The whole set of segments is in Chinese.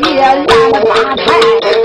也烂了台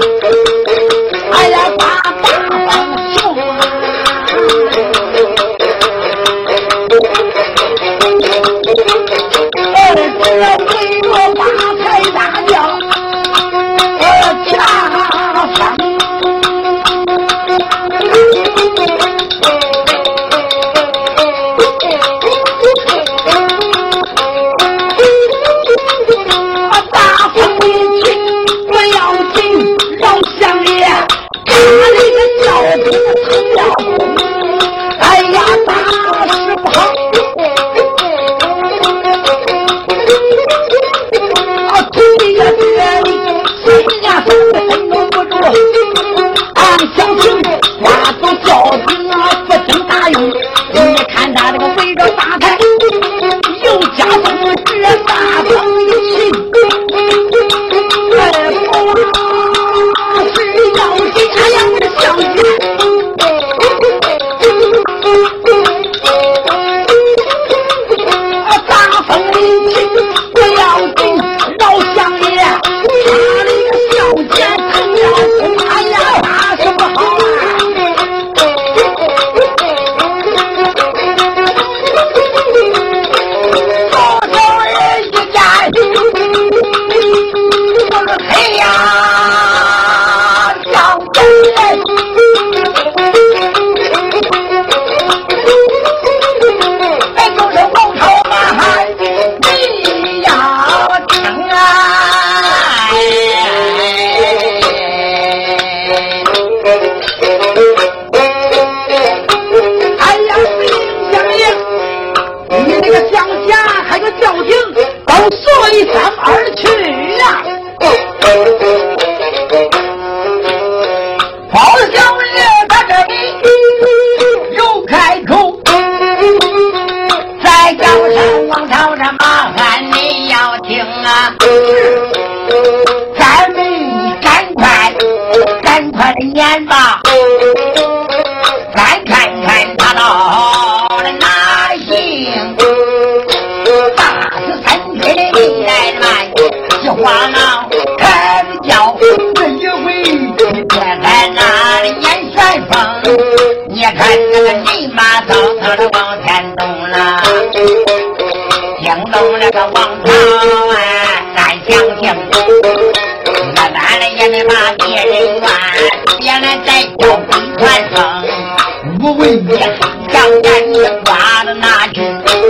我徒弟也挂住水中。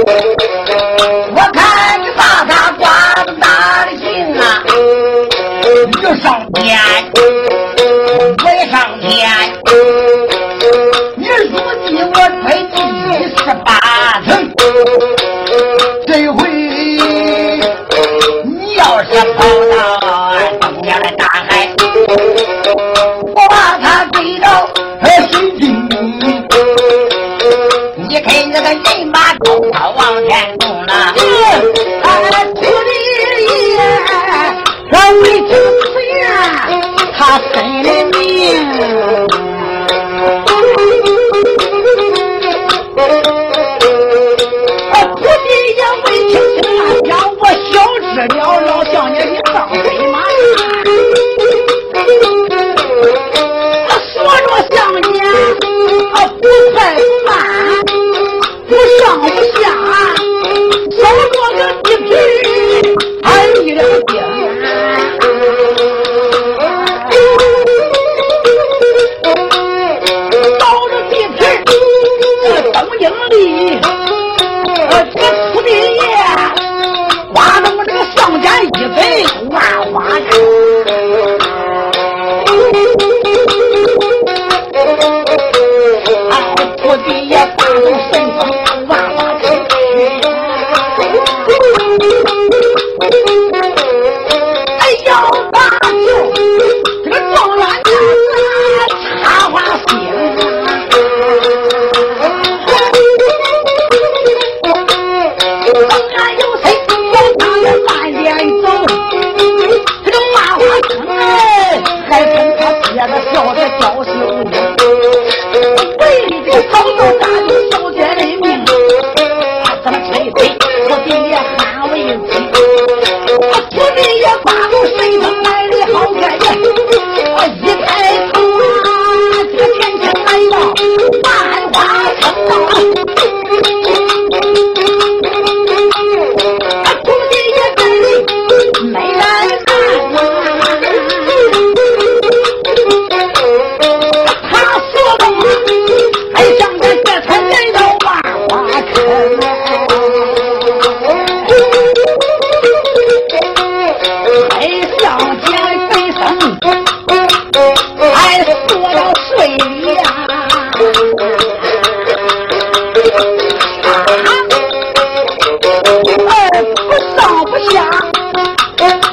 下，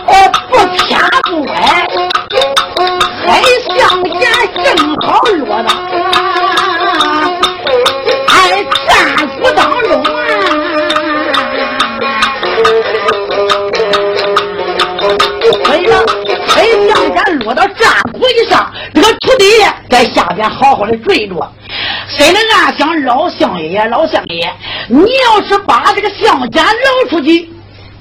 哦不偏不歪，黑向前正好落到哎战鼓当中啊！哎了，黑象尖落到战鼓以上，这个徒弟在下边好好的追着，心里暗想：老乡爷，老乡爷，你要是把这个象家捞出去。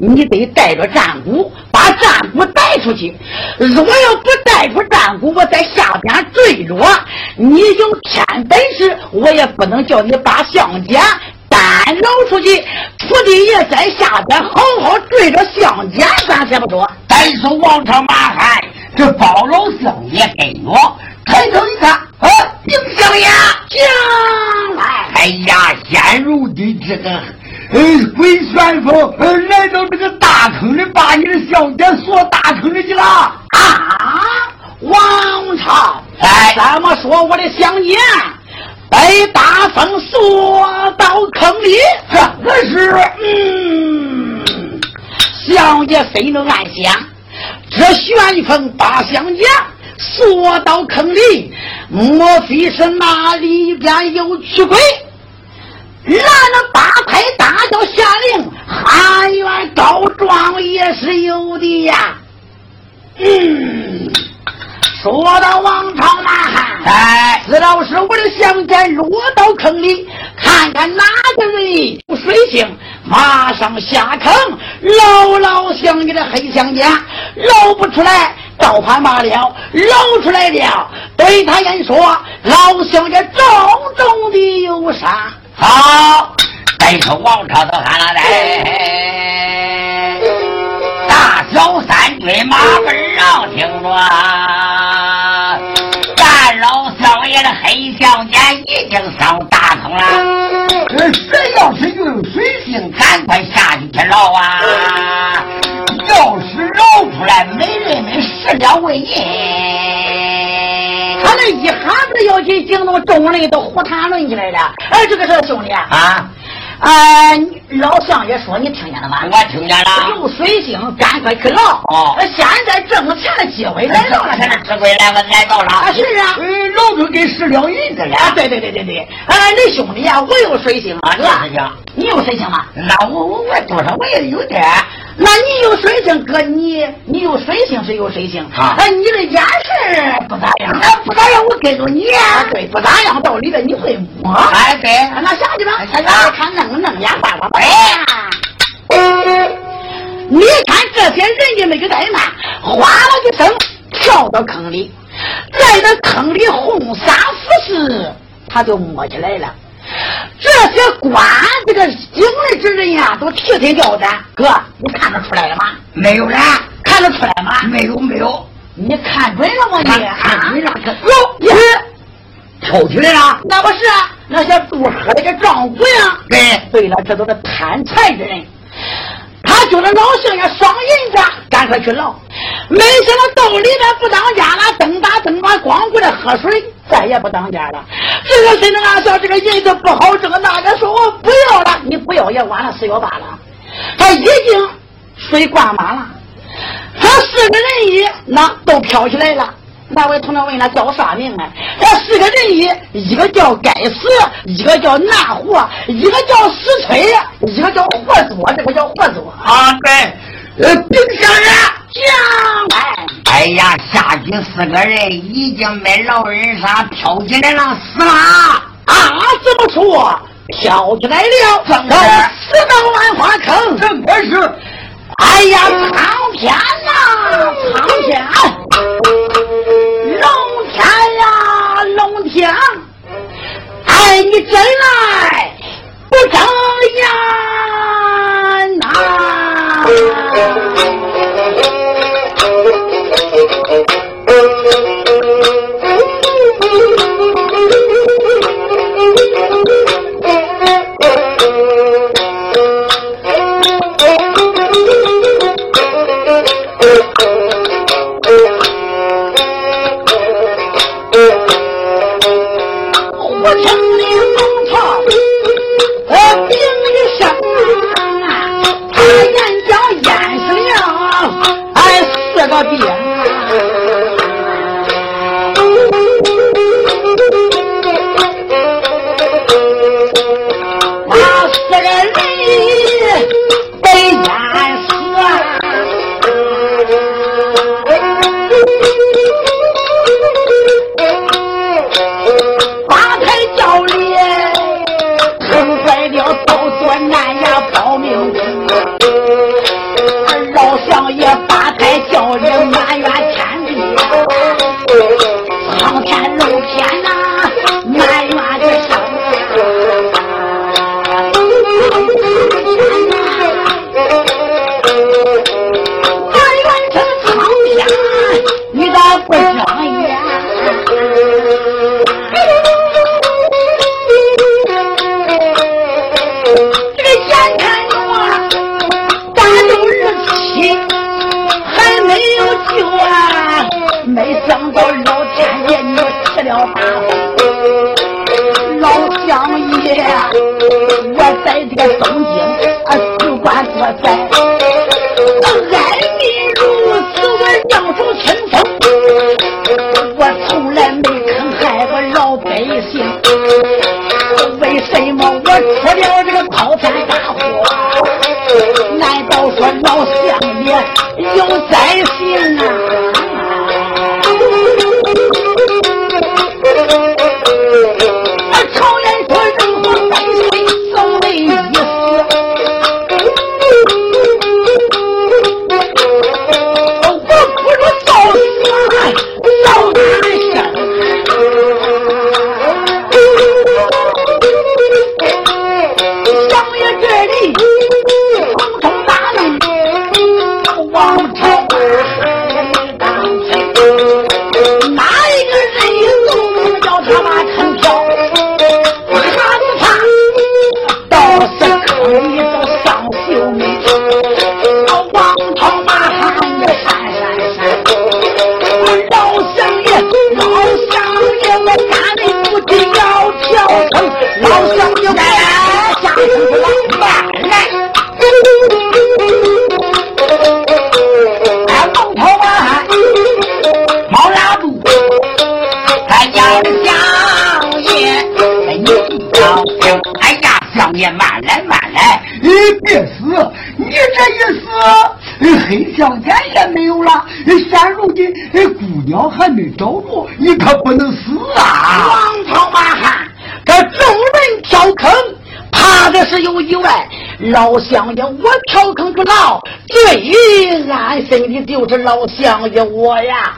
你得带着战鼓，把战鼓带出去。如果要不带出战鼓，我在下边追着，你有天本事，我也不能叫你把乡家单捞出去。徒弟也在下边好好追着乡家，咱先不说。再说王朝马汉，这包老乡也跟着。抬头一看，啊，丁香呀，将来，哎呀，现如今这个，呃，鬼旋风，呃，来到这个大坑里，把你的小姐锁大坑里去了啊！王朝，哎，怎么说我的香姐被大风锁到坑里？可是，嗯，香姐谁能暗想，这旋风把香姐。缩到坑里，莫非是那里边有驱鬼？俺那八抬大轿下令，汉元告状也是有的呀。嗯，说到王朝马汉，哎，知道是我的相见落到坑里，看看哪个人有水性，马上下坑捞捞相你的黑乡家，捞不出来。倒盘罢了，捞出来了，对他言说：“老乡家重重的忧伤。”好，再说王朝都喊了来，大小三军马奔绕，听着，咱老少爷的黑相眼已经上大坑了。谁要是有水性，赶快下去去捞啊！要是捞出来，没人们十两为银。他那一下子要去惊动众人，都胡谈论起来了。哎，这个是兄弟啊。哎，老乡也说你听见了吗？我听见了。有水性，赶快去捞。哦。现在挣钱的机会来到了，现在机会来了，来到了。啊，是啊。嗯，老子给十两银子了。啊，对对对对对。哎，你兄弟呀，我有水性啊，是吧？你有水性吗？那我我我多少我也有点。那你有水性，哥你你有水性是有水性。啊。哎，你的眼神不咋样。那不咋样，我跟着你。对，不咋样，到里边你会摸。哎，对。那下去吧。下去。看弄弄眼花花。哎呀！你看这些人也没个怠慢，哗啦一声跳到坑里，在那坑里红撒服饰，他就摸起来了。这些官这个经历之人呀，都提心吊胆。哥，你看得出来了吗？没有人看得出来吗？没有，没有。你看准了吗？你看准了？有，你跳起来了？那不是啊那些肚喝的个丈夫呀？对，对了，这都是贪财的人。他觉得老乡爷双银子，赶快去捞。没想到兜里边不当家了，蹬打蹬打，光顾着喝水，再也不当家了。这个谁能俺说这个银子不好挣？那个说我不要了，你不要也晚了，四幺八了。他已经水灌满了，他四个人一那都飘起来了。那位同志问他叫啥名啊？这四个人一，一个叫该死，一个叫难活，一个叫死催，一个叫活作，这个叫活作啊！对，呃，丁香人将来，哎呀，下去四个人已经被老人杀飘起来了，死了啊！怎么说？飘起来了，正是死到万花坑，正可是。哎呀，苍天呐，苍天！龙天呀，龙天！哎，你真还没找着，你可不能死啊！王朝马汉，这众人跳坑，怕的是有意外。老乡爷，我跳坑不牢，最安心的就是老乡爷我呀。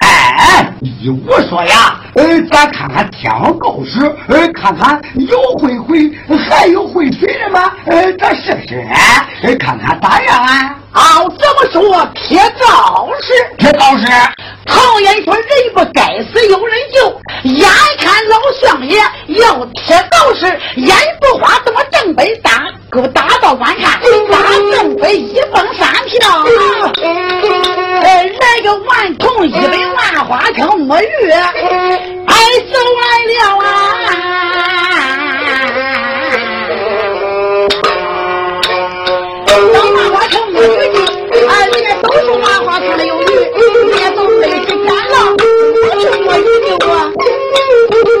哎，依我说呀，呃，咱看看天上告示，呃，看看有会会，还有会水的吗？呃，咱试试，呃，看看咋样啊？哦，这么说？贴告示，贴告示。常言说，人不该死有人救。眼看老相爷要铁道士，眼不花怎么正北打，给我打到观看，打正北一蹦三跳。呃，来个万童一百万花枪摸鱼，哎，走来了啊！不是摸鱼的我。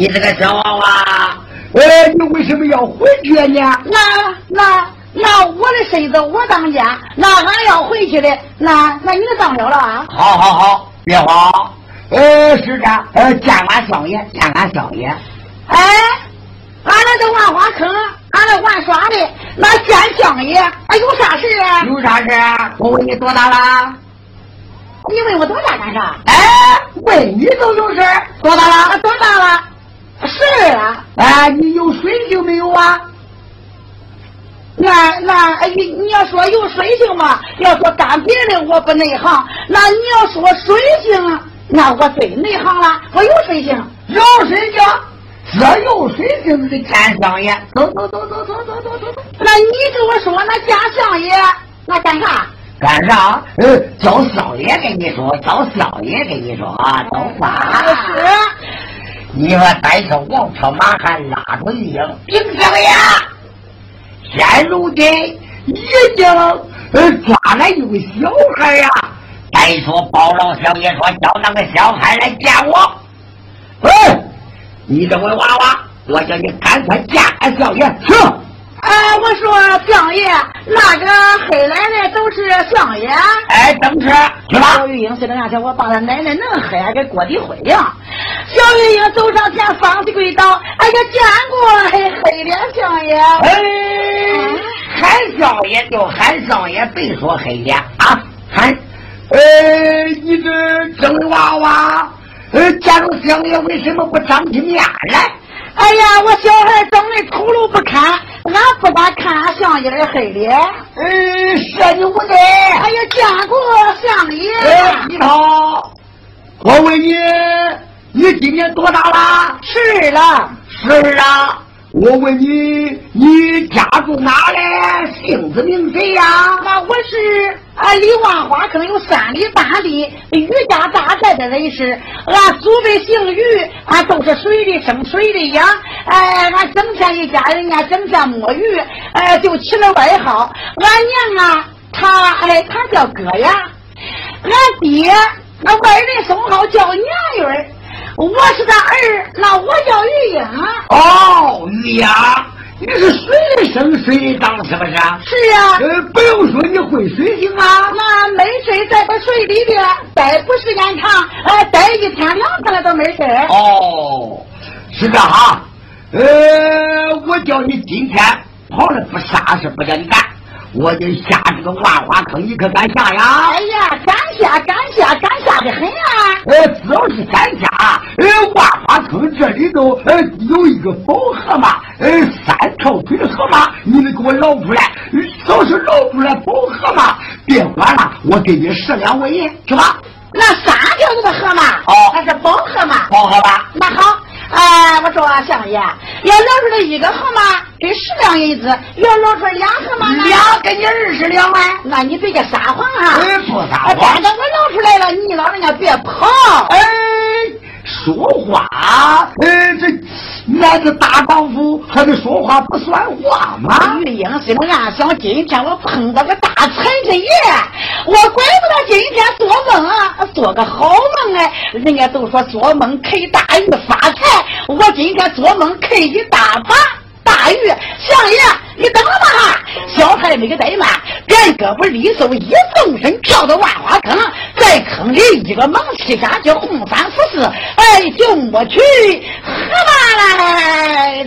你这个小娃娃，哎，你为什么要回去呢？那那那我的身子我当家，那俺要回去的，那那你就当了了啊？好好好，别慌。呃，是这，呃，见俺少爷，见俺少爷。哎，俺那都万花坑，俺那玩耍的，那见相爷，啊，有啥事啊？有啥事啊？我问你多大了？你问我多大干啥？哎，问你都有事？多大了？哎，你有水性没有啊？那那你你要说有水性嘛？要说干别的我不内行，那你要说水性，那我最内行了。我有水性，有水性，这有水性的干相爷，走走走走走走走走走。那你跟我说，那家相爷那干啥？干啥？呃，叫少爷跟你说，叫少爷跟你说啊，都话是。你说带上王朝马汉拉着玉英，兵相爷，现如今已经呃抓来一个小孩呀！再说包老小爷说叫那个小孩来见我。哎，你这个娃娃，我叫你赶快见俺小爷去。哎，我说相爷，那个黑奶奶都是相爷。哎，等是去吧。小玉英是那样想，我把他奶奶弄黑给锅底灰呀。小玉英走上前，方起跪倒。哎呀，见过黑黑脸相爷。哎，喊相爷就喊相爷，别说黑脸啊，喊。呃，你这娃娃，呃，见着相爷为什么不长起面来？哎呀，我小孩长得丑陋不堪，俺不敢看俺相爷的黑脸。嗯，说你不对。哎呀，见过相爷。你好，我问你，你今年多大了？是了，是啊。我问你，你家住哪嘞？姓子名谁呀？那我是啊，离万花坑有三里半里，余家大寨的人士。俺祖辈姓余，俺都是水里生水里养。哎，俺整天一家人家整天摸鱼，哎，就起了外号。俺娘啊，她哎，她叫哥呀。俺爹那外人称号叫娘鱼儿。我是他儿，那我叫玉英。哦，玉英，你是水里生水里长，是不是？是啊。呃，不用说，你会水性啊。那没事在这水里边待不时间长，呃，待一天两天了都没事哦，是这哈。呃，我叫你今天跑了不啥事不叫你干。我就下这个万花坑，你可敢下呀？哎呀，敢下，敢下，敢下的很啊！呃，只要是敢下，呃，万花坑这里头呃有一个宝河马，呃，三条腿的河马，你能给我捞出来？只要是捞出来宝河马，别管了，我给你十两纹银，是吧。那三条腿的河马，哦，还是宝河马？宝河马。那好。哎，我说相爷，要捞出来一个河马给十两银子，要捞出来俩河马，俩给你二十两啊！那你别个撒谎啊！不撒谎。反正我捞出来了，你老人家别跑。哎，说话，哎，这男子大丈夫还得说话不算话吗？玉英心里暗想：今天我碰到个大财神爷，我怪不得今天做梦啊，做个好梦哎！人家都说做梦可以大鱼发财。我今天做梦看一大把大鱼，相爷，你等着吧！小孩没个怠慢，便胳膊里手一纵身跳到万花坑，在坑里一个猛气下去红三福四，哎，就我去河马来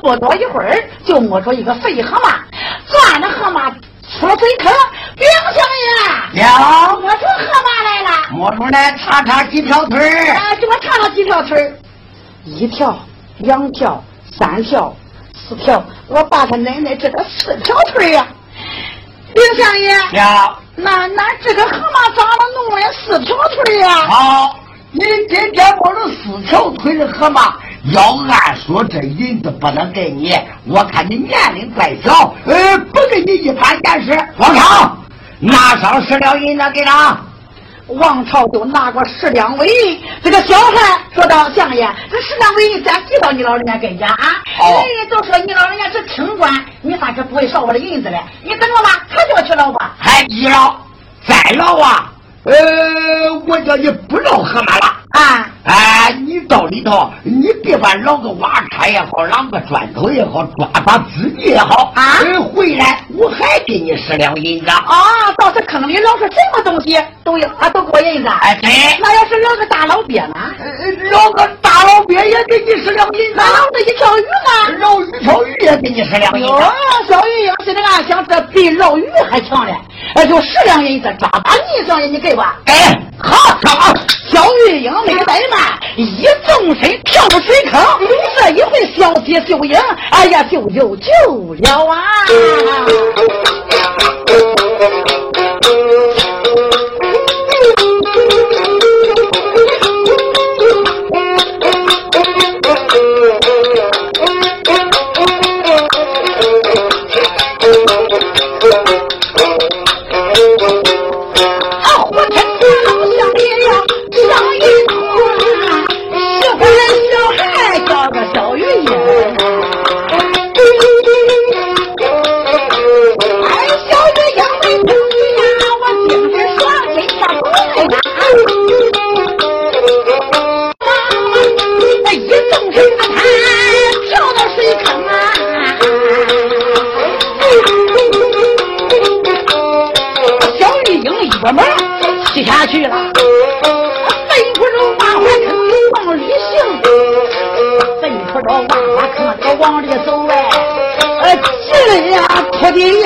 不多一会儿，就摸出一个肥河马，钻着河马出了水坑。兵相爷，呀，摸出河马来了，摸出来，叉叉几条腿儿？啊，给我叉了几条腿儿，一条、两条、三条、四条，我把他奶奶这个四条腿呀！兵相爷，呀，那那这个河马咋了弄了四条腿呀？好，你今天摸了四条腿的河马。要按说这银子不能给你，我看你年龄再小，呃，不给你一般见识。王超，拿上十两银子给他。王朝就拿过十两纹银，这个小孩说道：“相爷，这十两纹银咱给到你老人家跟前啊。人家都说你老人家是清官，你咋就不会少我的银子嘞。你等着吧，他就要去捞吧。还一捞，再捞啊！呃，我叫你不捞河马了啊！哎，你到里头，你别把捞个瓦叉也好，捞个砖头也好，抓把自己也好啊！回来我还给你十两银子啊！到这坑里捞出什么东西都有啊，都给我银子。哎，对。那要是捞个大老鳖呢？捞个大老鳖也给你十两银子。那捞个一条鱼呢？捞一条鱼也给你十两银子。小鱼要是那俺想，这比捞鱼还强嘞！哎，就十两银子，抓把你小爷你给吧。给，好，好。小玉英没怠慢，一纵身跳入水坑。这一回，小姐秀英，哎呀，就有救了啊！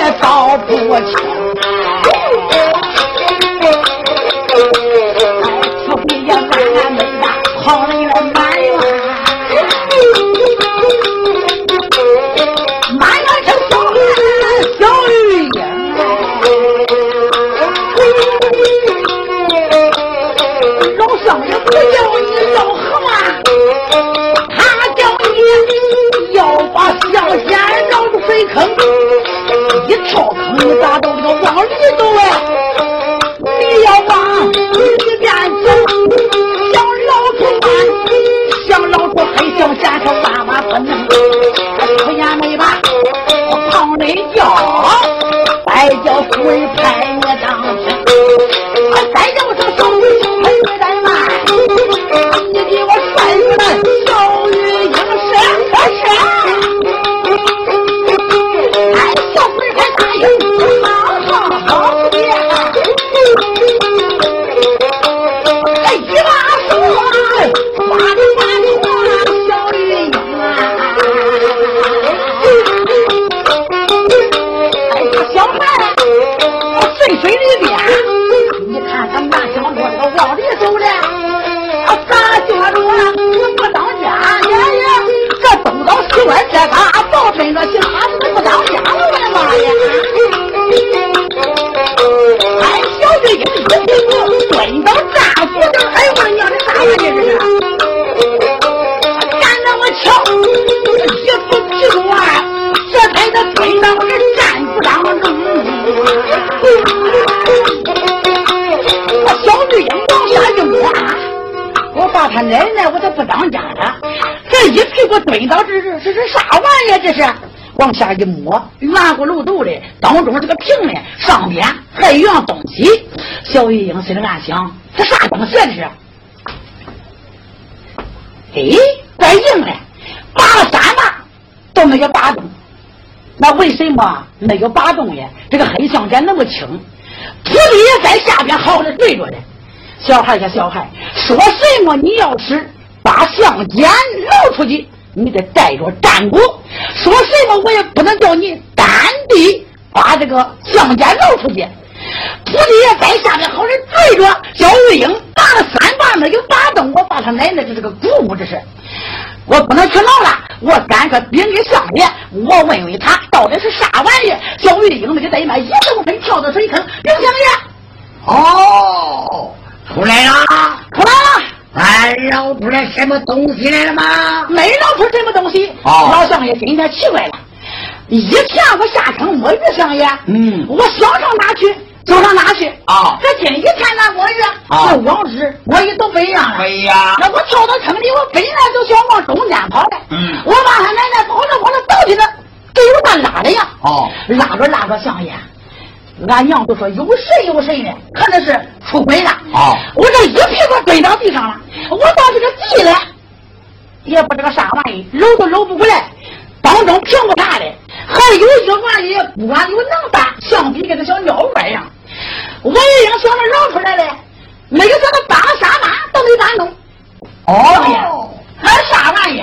也道不起。飞到这这这是啥玩意儿？这是往下一摸，圆咕噜肚的，当中这个瓶呢，上边还有样东西。小玉英心里暗想：这啥东西啊？这是？哎，怪硬的，拔了三把都没有拔动。那为什么没有拔动呀？这个黑象尖那么轻，徒弟也在下边好好的对着呢。小孩呀，小孩，说什么你要是把象尖露出去，你得带着战鼓；说什么我也不能叫你单地把这个象尖露出去。徒弟也在下面好人追着小玉英打了三把没有打动，我把他奶奶这是个鼓舞，这是。我不能去闹了，我赶个禀给相爷，我问问他到底是啥玩意。小玉英那个怠慢，一动身跳到水坑，禀相爷，哦，出来了，出来了，俺捞出来什么东西来了吗？没捞出什么东西。哦老相爷今天奇怪了，以前我下坑摸鱼，相爷，嗯我想上哪去就上哪去。啊这今一天咱摸鱼，啊跟往日我也都不一样了。哎呀，那我跳到坑里，我本来就想往中间跑的。嗯我把他奶奶跑着跑着倒进来，给我那拉的呀。哦，拉着拉着相爷，俺娘都说有神有神呢，可能是出轨了。哦我这一屁股蹲到地上了，我到这个地了，也不知道啥玩意，搂都搂不过来，当中平不大的，还有一个玩意不管有能大，像比跟个小鸟窝一样。我也想想着捞出来了，没有想到扒拉沙马都没敢弄。相爷哦，，还啥玩意？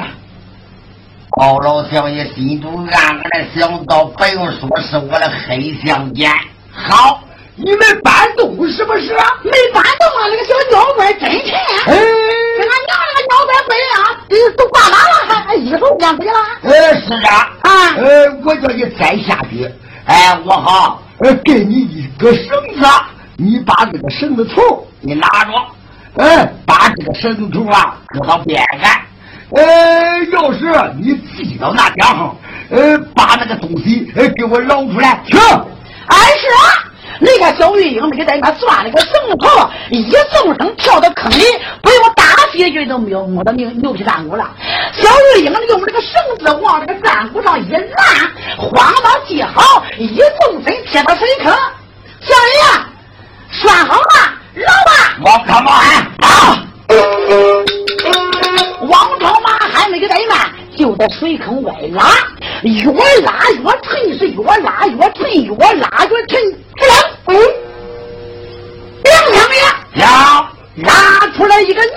高老相爷心中暗暗的想到，不用说是我的黑相间。好，你们搬动是不是？没搬动啊！那个小鸟怪真沉，哎，跟俺娘那个鸟怪不一样，这都挂哪了？还还一手两不了？呃，是啊，啊呃，我叫你再下去，哎，我好，呃，给你一个绳子，你把这个绳子头你拿着，哎，把这个绳子头啊搁到边上，呃，要是你系到那边上，呃，把那个东西呃给我捞出来，行。哎是啊，那个小玉英那个在那钻了个绳头，一纵身跳到坑里，不用大飞句都没有摸到牛牛皮弹骨了。小玉英用这个绳子往这个战鼓上一拉，慌忙系好，一纵身贴到水坑。小爷，拴好了，捞吧。我他妈啊！王朝马还没个怠慢，就在水坑外拉，越拉越沉，是越拉越沉，越拉越沉。嗯，两相爷呀，拉出来一个牛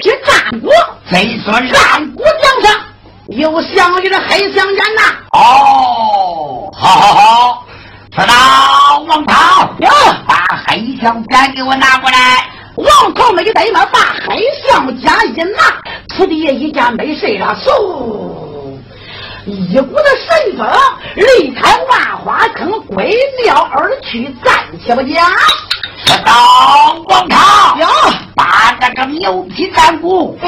皮战鼓，这算是战鼓梁上有相爷的黑香烟呐。哦，好好好，知道王涛呀，把黑香烟给我拿过来。王涛没怠慢，把黑相家一拿，此地一见没事了，嗖。一股的神风，离开万花坑，归庙而去，暂且不讲。说到广场呀，把这个牛皮干骨，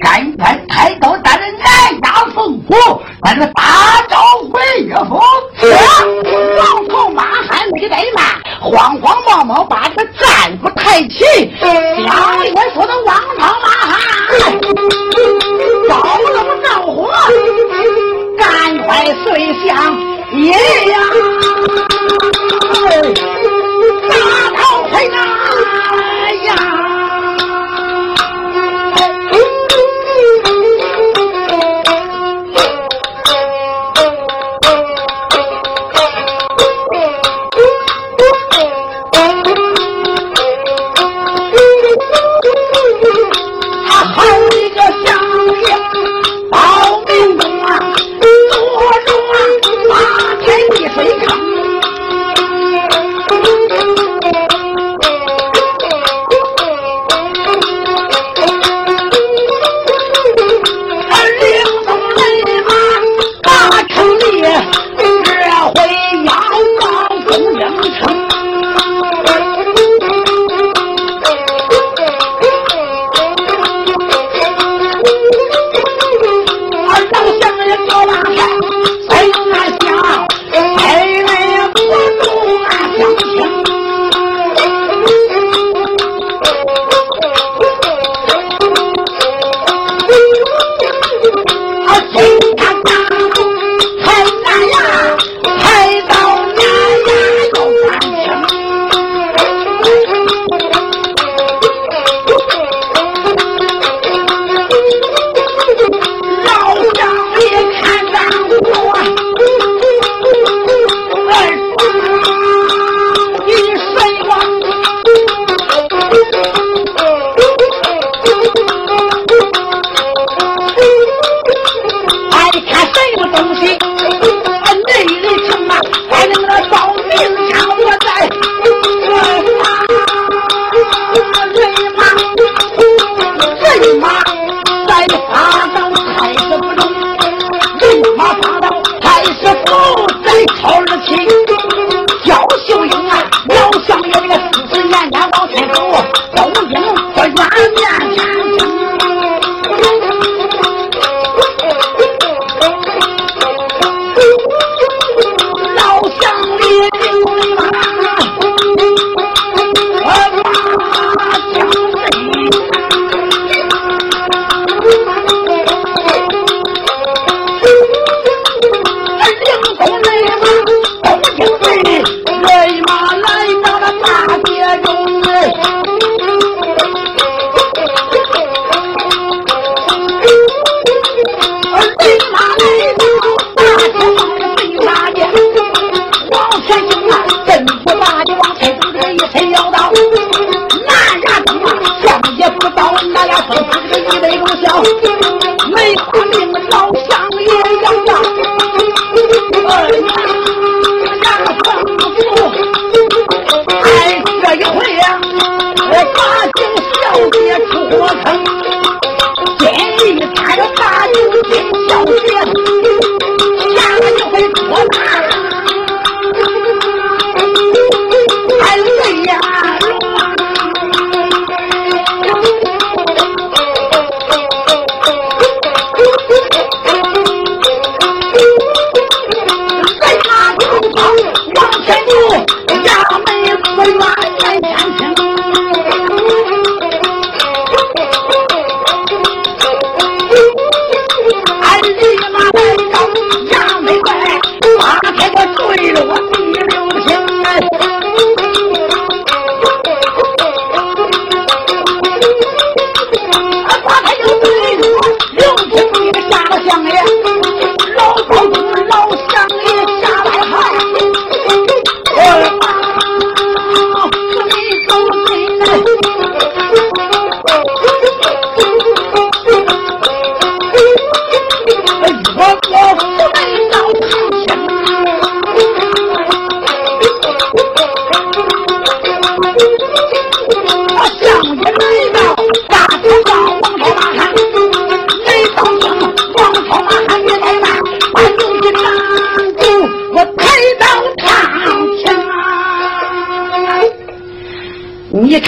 赶快抬到咱的南家凤府，咱的大招回岳父。王头马汉没怠慢，慌慌忙忙把这个战鼓抬起，乡里说的王朝马汉，招龙着火。百岁像爷呀。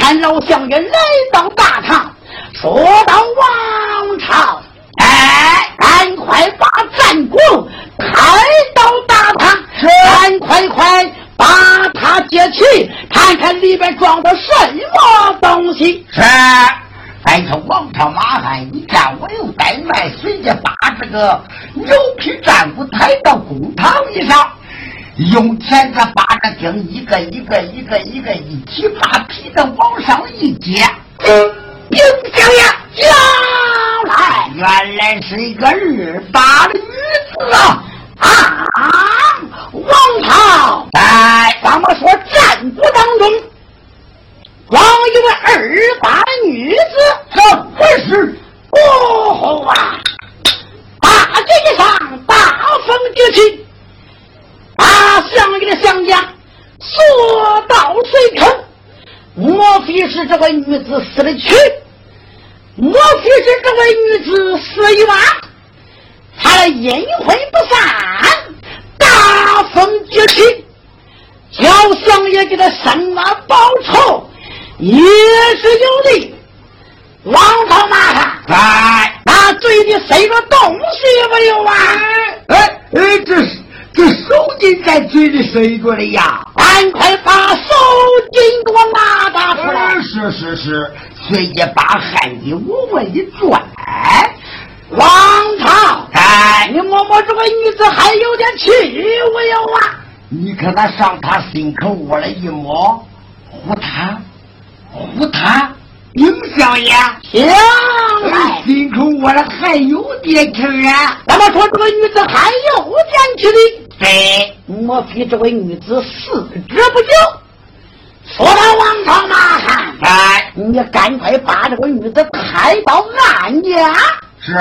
看老相爷来到大堂，说到王朝，哎，赶快把战鼓抬到大堂，赶快快把它接起，看看里边装的什么东西。是。再说王朝马汉，你看我又该卖，随即把这个牛皮战鼓抬到公堂以上，用钳子把这钉一个一个一个一个一起把皮子往上一接。丁香爷，将来原来是一个日大的女子啊！啊，王朝，哎，咱们说战鼓当中。光一位二八女子，怎么是？哦啊！大街上大风接起，大相爷的相家说到水坑，莫非是这位女子死了去？莫非是这位女子死冤？他的阴魂不散，大风接起，叫相爷给他生了报仇。也是有的，王朝马汉，哎，那嘴里塞着东西没有啊？哎哎，这是这手巾在嘴里塞着的呀！赶快把手巾给我拿打出来！是是是，随即把汗衣往外一拽。王朝，哎，你摸摸这个女子还有点气没有啊？你看他上他心口窝了一摸，呼他。呼他，丁相爷，行心口我了还有点气啊！那么说这个女子还有点气的？对，莫非这位女子死之不久？说到王朝马汉，哎，你赶快把这个女子抬到俺家。是，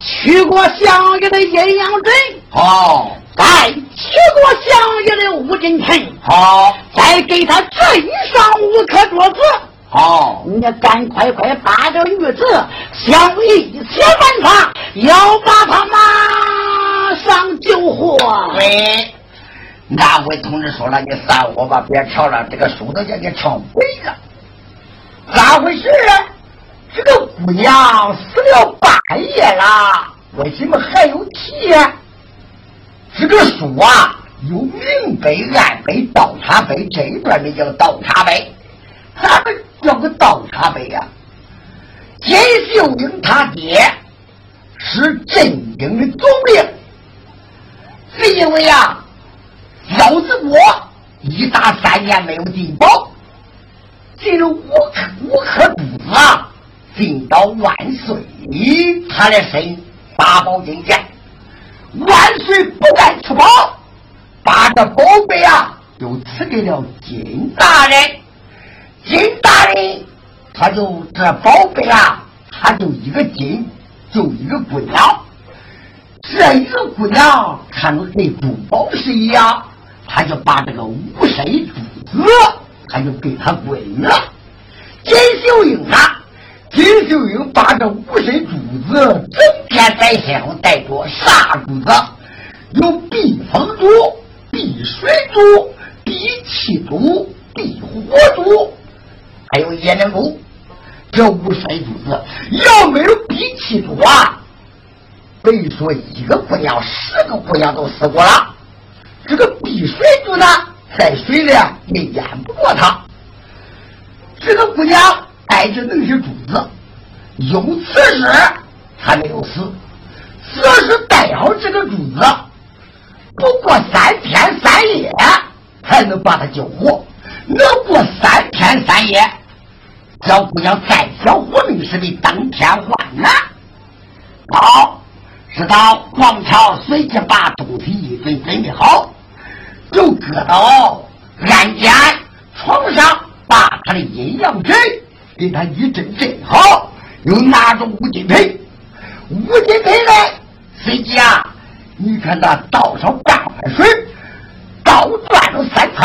去过相爷的阴阳针。好。再去过相爷的五金盆。好。再给他镇上五颗镯子。好，你赶快快把这女子想一切办法，要把她马上救活。对，那位同志说了，你散伙吧，别吵了，这个书都叫你瞧鬼了。咋回事啊？这个姑娘死了半夜了，为什么还有气、啊？这个书啊，有明碑、暗碑、倒茶碑，这一段的叫倒茶碑，咱们。叫个倒茶杯呀！金秀英他爹是镇营的总兵，是因为啊，老子国一打三年没有进宝，进了五颗五颗珠子啊，进到万岁他的身八宝金剑，万岁不敢吃宝，把这宝贝啊，就赐给了金大人。金大人，他就这宝贝啊，他就一个金，就一个姑娘。这一个姑娘看着跟珠宝是一样，他就把这个五色珠子，他就给他闺女了。金秀英啊，金秀英把这五色珠子整天在身上带着，啥珠子？有避风珠、避水珠、避气珠、避火珠。还有叶灵珠，这五色珠子要没有比气珠啊，等于说一个姑娘十个姑娘都死过了。这个避水珠呢，在水里也淹不过她。这个姑娘挨着那些珠子，有此时还没有死，此时带好这个珠子，不过三天三夜才能把她救活。能过三天三夜。小姑娘再小活命是比登天换呐！好，是到王朝随即把东西一准准备好，就搁到案间床上，把他的阴阳针给他一针针好，又拿着五金盆，五金盆呢，随即啊，你看他倒上半碗水，倒转了三圈，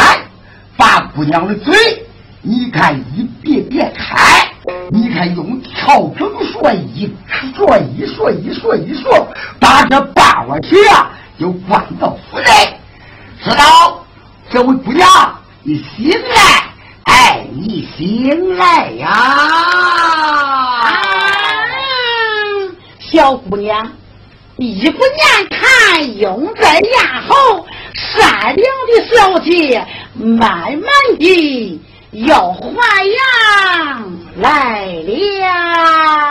把姑娘的嘴。你看一别别开，你看用调整说一说一说一说一说，把这半碗水啊就灌到腹内，知道这位姑娘你醒来，哎，你醒来呀！小姑娘，一不年看，拥在咽喉，善良的小姐，慢慢的要花样来了啊！